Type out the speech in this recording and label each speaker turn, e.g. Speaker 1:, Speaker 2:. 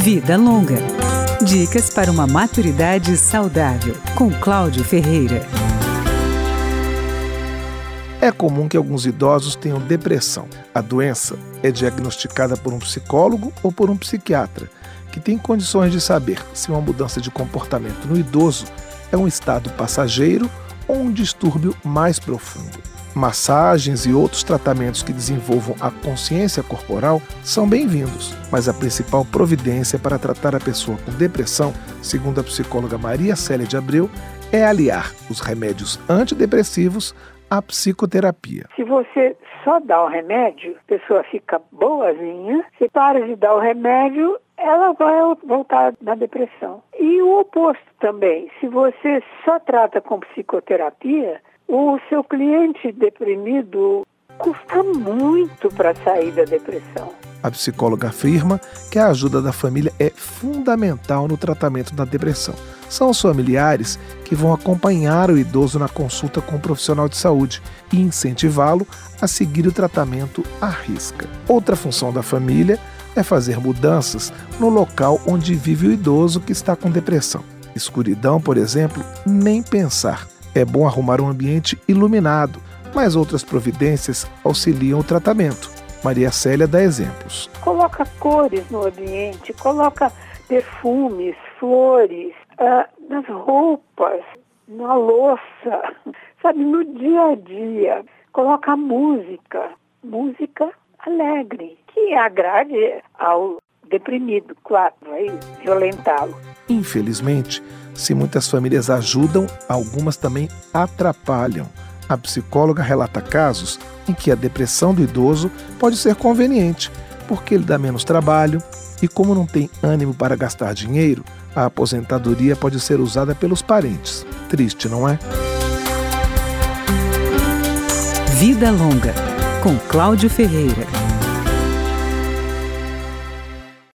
Speaker 1: Vida Longa. Dicas para uma maturidade saudável, com Cláudio Ferreira.
Speaker 2: É comum que alguns idosos tenham depressão. A doença é diagnosticada por um psicólogo ou por um psiquiatra, que tem condições de saber se uma mudança de comportamento no idoso é um estado passageiro ou um distúrbio mais profundo. Massagens e outros tratamentos que desenvolvam a consciência corporal são bem-vindos, mas a principal providência para tratar a pessoa com depressão, segundo a psicóloga Maria Célia de Abreu, é aliar os remédios antidepressivos à psicoterapia.
Speaker 3: Se você só dá o remédio, a pessoa fica boazinha, se para de dar o remédio, ela vai voltar na depressão. E o oposto também, se você só trata com psicoterapia, o seu cliente deprimido custa muito para sair da depressão.
Speaker 2: A psicóloga afirma que a ajuda da família é fundamental no tratamento da depressão. São os familiares que vão acompanhar o idoso na consulta com um profissional de saúde e incentivá-lo a seguir o tratamento à risca. Outra função da família é fazer mudanças no local onde vive o idoso que está com depressão. Escuridão, por exemplo, nem pensar. É bom arrumar um ambiente iluminado, mas outras providências auxiliam o tratamento. Maria Célia dá exemplos.
Speaker 3: Coloca cores no ambiente, coloca perfumes, flores, uh, nas roupas, na louça, sabe, no dia a dia. Coloca música, música alegre, que agrade ao deprimido, claro, vai violentá-lo.
Speaker 2: Infelizmente, se muitas famílias ajudam, algumas também atrapalham. A psicóloga relata casos em que a depressão do idoso pode ser conveniente, porque ele dá menos trabalho e, como não tem ânimo para gastar dinheiro, a aposentadoria pode ser usada pelos parentes. Triste, não é?
Speaker 1: Vida Longa, com Cláudio Ferreira.